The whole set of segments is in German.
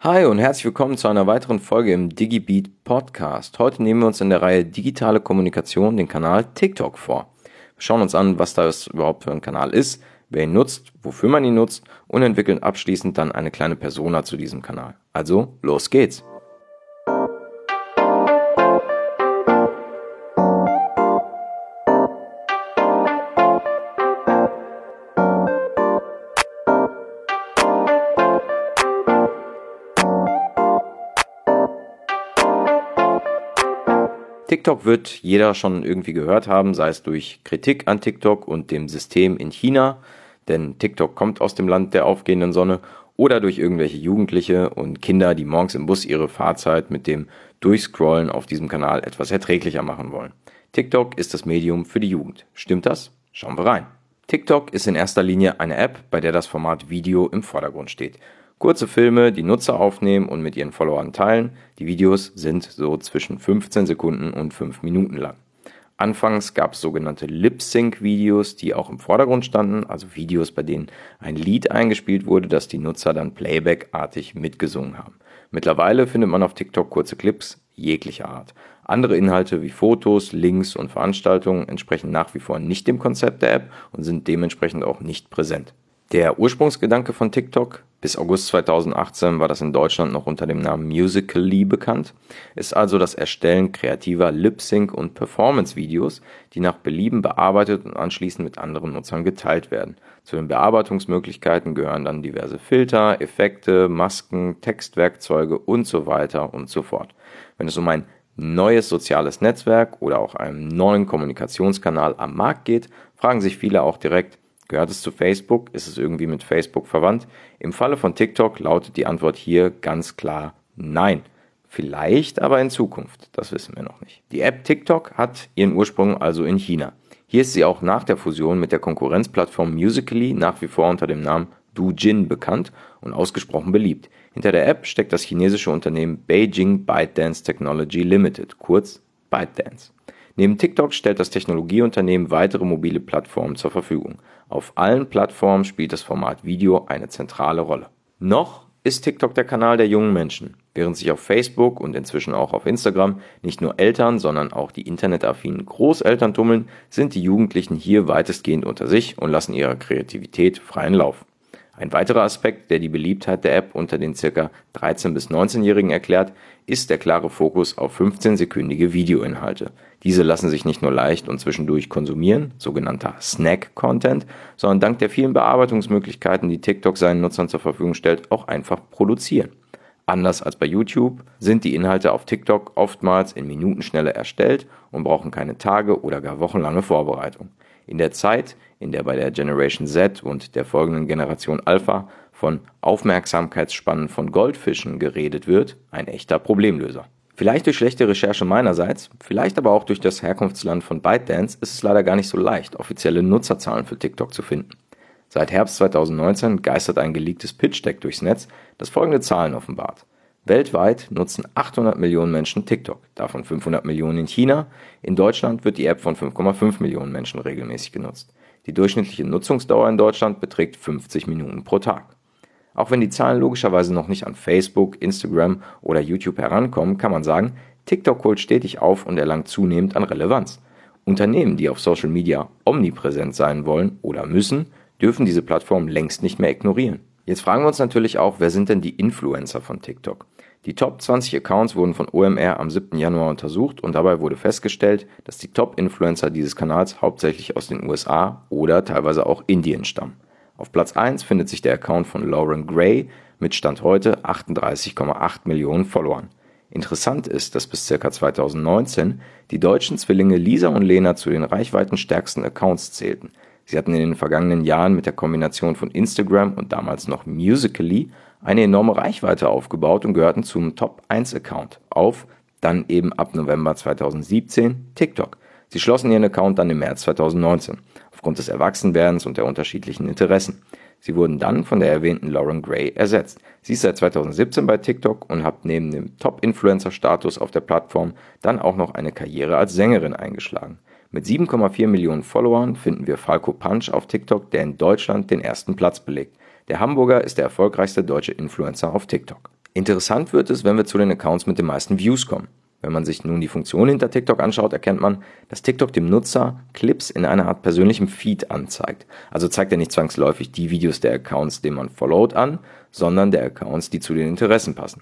Hi und herzlich willkommen zu einer weiteren Folge im DigiBeat Podcast. Heute nehmen wir uns in der Reihe Digitale Kommunikation den Kanal TikTok vor. Wir schauen uns an, was das überhaupt für ein Kanal ist, wer ihn nutzt, wofür man ihn nutzt und entwickeln abschließend dann eine kleine Persona zu diesem Kanal. Also, los geht's! TikTok wird jeder schon irgendwie gehört haben, sei es durch Kritik an TikTok und dem System in China, denn TikTok kommt aus dem Land der aufgehenden Sonne, oder durch irgendwelche Jugendliche und Kinder, die morgens im Bus ihre Fahrzeit mit dem Durchscrollen auf diesem Kanal etwas erträglicher machen wollen. TikTok ist das Medium für die Jugend. Stimmt das? Schauen wir rein. TikTok ist in erster Linie eine App, bei der das Format Video im Vordergrund steht. Kurze Filme, die Nutzer aufnehmen und mit ihren Followern teilen. Die Videos sind so zwischen 15 Sekunden und 5 Minuten lang. Anfangs gab es sogenannte Lip-Sync-Videos, die auch im Vordergrund standen, also Videos, bei denen ein Lied eingespielt wurde, das die Nutzer dann Playback-artig mitgesungen haben. Mittlerweile findet man auf TikTok kurze Clips jeglicher Art. Andere Inhalte wie Fotos, Links und Veranstaltungen entsprechen nach wie vor nicht dem Konzept der App und sind dementsprechend auch nicht präsent. Der Ursprungsgedanke von TikTok, bis August 2018 war das in Deutschland noch unter dem Namen Musical.ly bekannt, ist also das Erstellen kreativer Lip-Sync- und Performance-Videos, die nach Belieben bearbeitet und anschließend mit anderen Nutzern geteilt werden. Zu den Bearbeitungsmöglichkeiten gehören dann diverse Filter, Effekte, Masken, Textwerkzeuge und so weiter und so fort. Wenn es um ein neues soziales Netzwerk oder auch einen neuen Kommunikationskanal am Markt geht, fragen sich viele auch direkt, Gehört es zu Facebook? Ist es irgendwie mit Facebook verwandt? Im Falle von TikTok lautet die Antwort hier ganz klar nein. Vielleicht aber in Zukunft, das wissen wir noch nicht. Die App TikTok hat ihren Ursprung also in China. Hier ist sie auch nach der Fusion mit der Konkurrenzplattform Musical.ly nach wie vor unter dem Namen Douyin bekannt und ausgesprochen beliebt. Hinter der App steckt das chinesische Unternehmen Beijing ByteDance Technology Limited, kurz ByteDance. Neben TikTok stellt das Technologieunternehmen weitere mobile Plattformen zur Verfügung. Auf allen Plattformen spielt das Format Video eine zentrale Rolle. Noch ist TikTok der Kanal der jungen Menschen, während sich auf Facebook und inzwischen auch auf Instagram nicht nur Eltern, sondern auch die internetaffinen Großeltern tummeln, sind die Jugendlichen hier weitestgehend unter sich und lassen ihrer Kreativität freien Lauf. Ein weiterer Aspekt, der die Beliebtheit der App unter den ca. 13 bis 19-Jährigen erklärt, ist der klare Fokus auf 15-sekündige Videoinhalte. Diese lassen sich nicht nur leicht und zwischendurch konsumieren, sogenannter Snack-Content, sondern dank der vielen Bearbeitungsmöglichkeiten, die TikTok seinen Nutzern zur Verfügung stellt, auch einfach produzieren. Anders als bei YouTube sind die Inhalte auf TikTok oftmals in Minutenschnelle erstellt und brauchen keine Tage oder gar wochenlange Vorbereitung. In der Zeit, in der bei der Generation Z und der folgenden Generation Alpha von Aufmerksamkeitsspannen von Goldfischen geredet wird, ein echter Problemlöser. Vielleicht durch schlechte Recherche meinerseits, vielleicht aber auch durch das Herkunftsland von ByteDance ist es leider gar nicht so leicht, offizielle Nutzerzahlen für TikTok zu finden. Seit Herbst 2019 geistert ein geleaktes Pitch-Deck durchs Netz, das folgende Zahlen offenbart. Weltweit nutzen 800 Millionen Menschen TikTok, davon 500 Millionen in China. In Deutschland wird die App von 5,5 Millionen Menschen regelmäßig genutzt. Die durchschnittliche Nutzungsdauer in Deutschland beträgt 50 Minuten pro Tag. Auch wenn die Zahlen logischerweise noch nicht an Facebook, Instagram oder YouTube herankommen, kann man sagen, TikTok holt stetig auf und erlangt zunehmend an Relevanz. Unternehmen, die auf Social Media omnipräsent sein wollen oder müssen, dürfen diese Plattform längst nicht mehr ignorieren. Jetzt fragen wir uns natürlich auch, wer sind denn die Influencer von TikTok? Die Top 20 Accounts wurden von OMR am 7. Januar untersucht und dabei wurde festgestellt, dass die Top-Influencer dieses Kanals hauptsächlich aus den USA oder teilweise auch Indien stammen. Auf Platz 1 findet sich der Account von Lauren Gray mit Stand heute 38,8 Millionen Followern. Interessant ist, dass bis ca. 2019 die deutschen Zwillinge Lisa und Lena zu den reichweitenstärksten Accounts zählten. Sie hatten in den vergangenen Jahren mit der Kombination von Instagram und damals noch Musical.ly eine enorme Reichweite aufgebaut und gehörten zum Top 1 Account auf, dann eben ab November 2017 TikTok. Sie schlossen ihren Account dann im März 2019, aufgrund des Erwachsenwerdens und der unterschiedlichen Interessen. Sie wurden dann von der erwähnten Lauren Gray ersetzt. Sie ist seit 2017 bei TikTok und hat neben dem Top-Influencer-Status auf der Plattform dann auch noch eine Karriere als Sängerin eingeschlagen. Mit 7,4 Millionen Followern finden wir Falco Punch auf TikTok, der in Deutschland den ersten Platz belegt. Der Hamburger ist der erfolgreichste deutsche Influencer auf TikTok. Interessant wird es, wenn wir zu den Accounts mit den meisten Views kommen. Wenn man sich nun die Funktion hinter TikTok anschaut, erkennt man, dass TikTok dem Nutzer Clips in einer Art persönlichem Feed anzeigt. Also zeigt er nicht zwangsläufig die Videos der Accounts, denen man followt, an, sondern der Accounts, die zu den Interessen passen.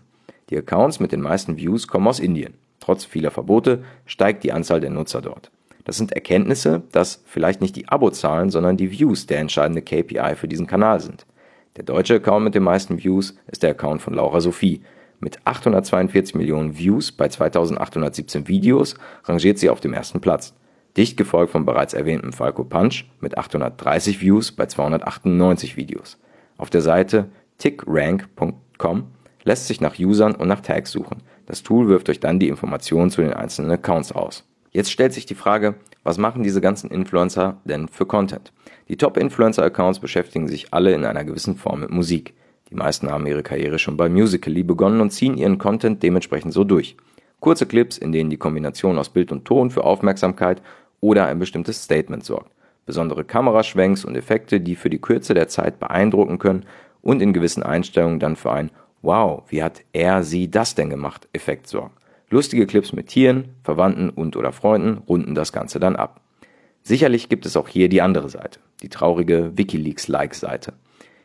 Die Accounts mit den meisten Views kommen aus Indien. Trotz vieler Verbote steigt die Anzahl der Nutzer dort. Das sind Erkenntnisse, dass vielleicht nicht die Abozahlen, sondern die Views der entscheidende KPI für diesen Kanal sind. Der deutsche Account mit den meisten Views ist der Account von Laura Sophie. Mit 842 Millionen Views bei 2817 Videos rangiert sie auf dem ersten Platz. Dicht gefolgt vom bereits erwähnten Falco Punch mit 830 Views bei 298 Videos. Auf der Seite tickrank.com lässt sich nach Usern und nach Tags suchen. Das Tool wirft euch dann die Informationen zu den einzelnen Accounts aus. Jetzt stellt sich die Frage, was machen diese ganzen Influencer denn für Content? Die Top-Influencer-Accounts beschäftigen sich alle in einer gewissen Form mit Musik. Die meisten haben ihre Karriere schon bei Musical.ly begonnen und ziehen ihren Content dementsprechend so durch. Kurze Clips, in denen die Kombination aus Bild und Ton für Aufmerksamkeit oder ein bestimmtes Statement sorgt. Besondere Kameraschwenks und Effekte, die für die Kürze der Zeit beeindrucken können und in gewissen Einstellungen dann für ein Wow, wie hat er sie das denn gemacht? Effekt sorgen. Lustige Clips mit Tieren, Verwandten und oder Freunden runden das Ganze dann ab. Sicherlich gibt es auch hier die andere Seite, die traurige WikiLeaks-Like-Seite.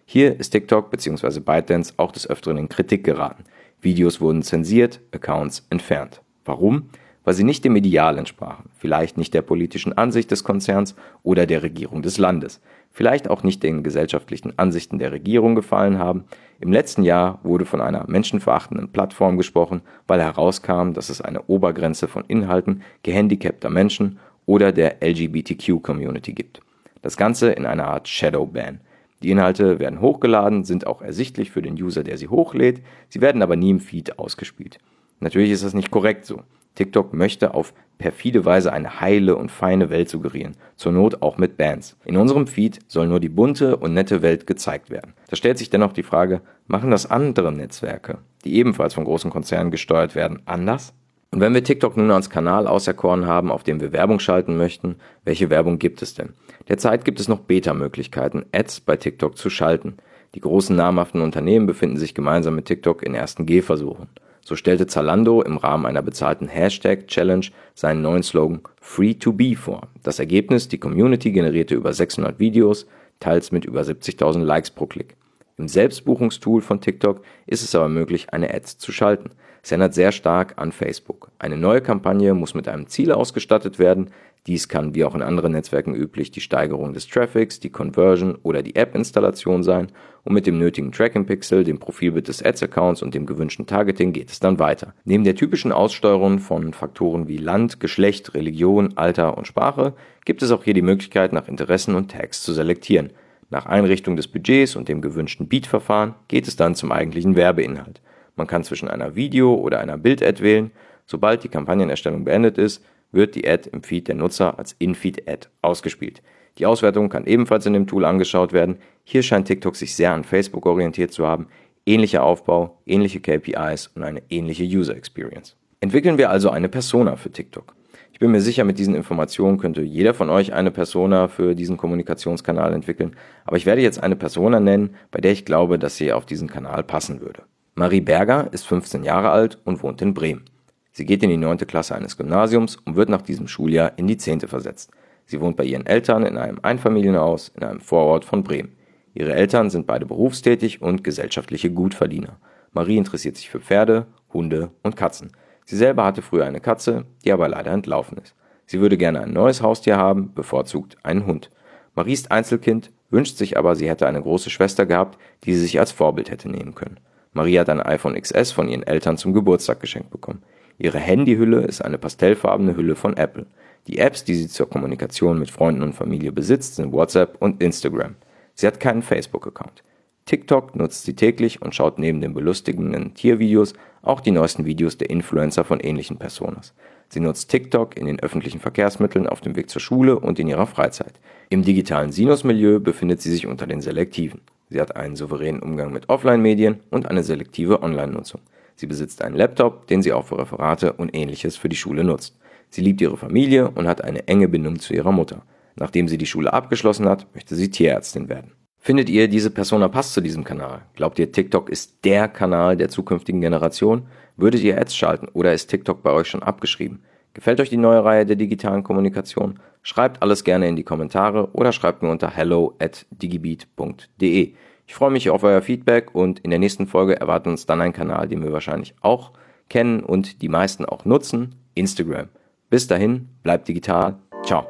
Hier ist TikTok bzw. ByteDance auch des Öfteren in Kritik geraten. Videos wurden zensiert, Accounts entfernt. Warum? Weil sie nicht dem Ideal entsprachen, vielleicht nicht der politischen Ansicht des Konzerns oder der Regierung des Landes, vielleicht auch nicht den gesellschaftlichen Ansichten der Regierung gefallen haben. Im letzten Jahr wurde von einer menschenverachtenden Plattform gesprochen, weil herauskam, dass es eine Obergrenze von Inhalten gehandicapter Menschen oder der LGBTQ-Community gibt. Das Ganze in einer Art Shadowban. Die Inhalte werden hochgeladen, sind auch ersichtlich für den User, der sie hochlädt, sie werden aber nie im Feed ausgespielt. Natürlich ist das nicht korrekt so. TikTok möchte auf perfide Weise eine heile und feine Welt suggerieren, zur Not auch mit Bands. In unserem Feed soll nur die bunte und nette Welt gezeigt werden. Da stellt sich dennoch die Frage, machen das andere Netzwerke, die ebenfalls von großen Konzernen gesteuert werden, anders? Und wenn wir TikTok nun als Kanal auserkoren haben, auf dem wir Werbung schalten möchten, welche Werbung gibt es denn? Derzeit gibt es noch Beta-Möglichkeiten, Ads bei TikTok zu schalten. Die großen namhaften Unternehmen befinden sich gemeinsam mit TikTok in ersten Gehversuchen. So stellte Zalando im Rahmen einer bezahlten Hashtag-Challenge seinen neuen Slogan Free to Be vor. Das Ergebnis, die Community generierte über 600 Videos, teils mit über 70.000 Likes pro Klick. Im Selbstbuchungstool von TikTok ist es aber möglich, eine Ad zu schalten. Es erinnert sehr stark an Facebook. Eine neue Kampagne muss mit einem Ziel ausgestattet werden. Dies kann, wie auch in anderen Netzwerken üblich, die Steigerung des Traffics, die Conversion oder die App-Installation sein. Und mit dem nötigen Tracking-Pixel, dem Profilbild des Ads-Accounts und dem gewünschten Targeting geht es dann weiter. Neben der typischen Aussteuerung von Faktoren wie Land, Geschlecht, Religion, Alter und Sprache gibt es auch hier die Möglichkeit, nach Interessen und Tags zu selektieren. Nach Einrichtung des Budgets und dem gewünschten Beat-Verfahren geht es dann zum eigentlichen Werbeinhalt. Man kann zwischen einer Video- oder einer Bild-Ad wählen. Sobald die Kampagnenerstellung beendet ist, wird die Ad im Feed der Nutzer als In-Feed-Ad ausgespielt. Die Auswertung kann ebenfalls in dem Tool angeschaut werden. Hier scheint TikTok sich sehr an Facebook orientiert zu haben. Ähnlicher Aufbau, ähnliche KPIs und eine ähnliche User Experience. Entwickeln wir also eine Persona für TikTok. Ich bin mir sicher, mit diesen Informationen könnte jeder von euch eine Persona für diesen Kommunikationskanal entwickeln, aber ich werde jetzt eine Persona nennen, bei der ich glaube, dass sie auf diesen Kanal passen würde. Marie Berger ist 15 Jahre alt und wohnt in Bremen. Sie geht in die 9. Klasse eines Gymnasiums und wird nach diesem Schuljahr in die 10. versetzt. Sie wohnt bei ihren Eltern in einem Einfamilienhaus in einem Vorort von Bremen. Ihre Eltern sind beide berufstätig und gesellschaftliche Gutverdiener. Marie interessiert sich für Pferde, Hunde und Katzen. Sie selber hatte früher eine Katze, die aber leider entlaufen ist. Sie würde gerne ein neues Haustier haben, bevorzugt einen Hund. Marie ist Einzelkind, wünscht sich aber, sie hätte eine große Schwester gehabt, die sie sich als Vorbild hätte nehmen können. Marie hat ein iPhone XS von ihren Eltern zum Geburtstag geschenkt bekommen. Ihre Handyhülle ist eine pastellfarbene Hülle von Apple. Die Apps, die sie zur Kommunikation mit Freunden und Familie besitzt, sind WhatsApp und Instagram. Sie hat keinen Facebook-Account. TikTok nutzt sie täglich und schaut neben den belustigenden Tiervideos auch die neuesten Videos der Influencer von ähnlichen Personas. Sie nutzt TikTok in den öffentlichen Verkehrsmitteln, auf dem Weg zur Schule und in ihrer Freizeit. Im digitalen Sinus-Milieu befindet sie sich unter den Selektiven. Sie hat einen souveränen Umgang mit Offline-Medien und eine selektive Online-Nutzung. Sie besitzt einen Laptop, den sie auch für Referate und ähnliches für die Schule nutzt. Sie liebt ihre Familie und hat eine enge Bindung zu ihrer Mutter. Nachdem sie die Schule abgeschlossen hat, möchte sie Tierärztin werden. Findet ihr, diese Persona passt zu diesem Kanal? Glaubt ihr, TikTok ist der Kanal der zukünftigen Generation? Würdet ihr Ads schalten oder ist TikTok bei euch schon abgeschrieben? Gefällt euch die neue Reihe der digitalen Kommunikation? Schreibt alles gerne in die Kommentare oder schreibt mir unter hello at digibeat.de. Ich freue mich auf euer Feedback und in der nächsten Folge erwartet uns dann ein Kanal, den wir wahrscheinlich auch kennen und die meisten auch nutzen, Instagram. Bis dahin, bleibt digital. Ciao.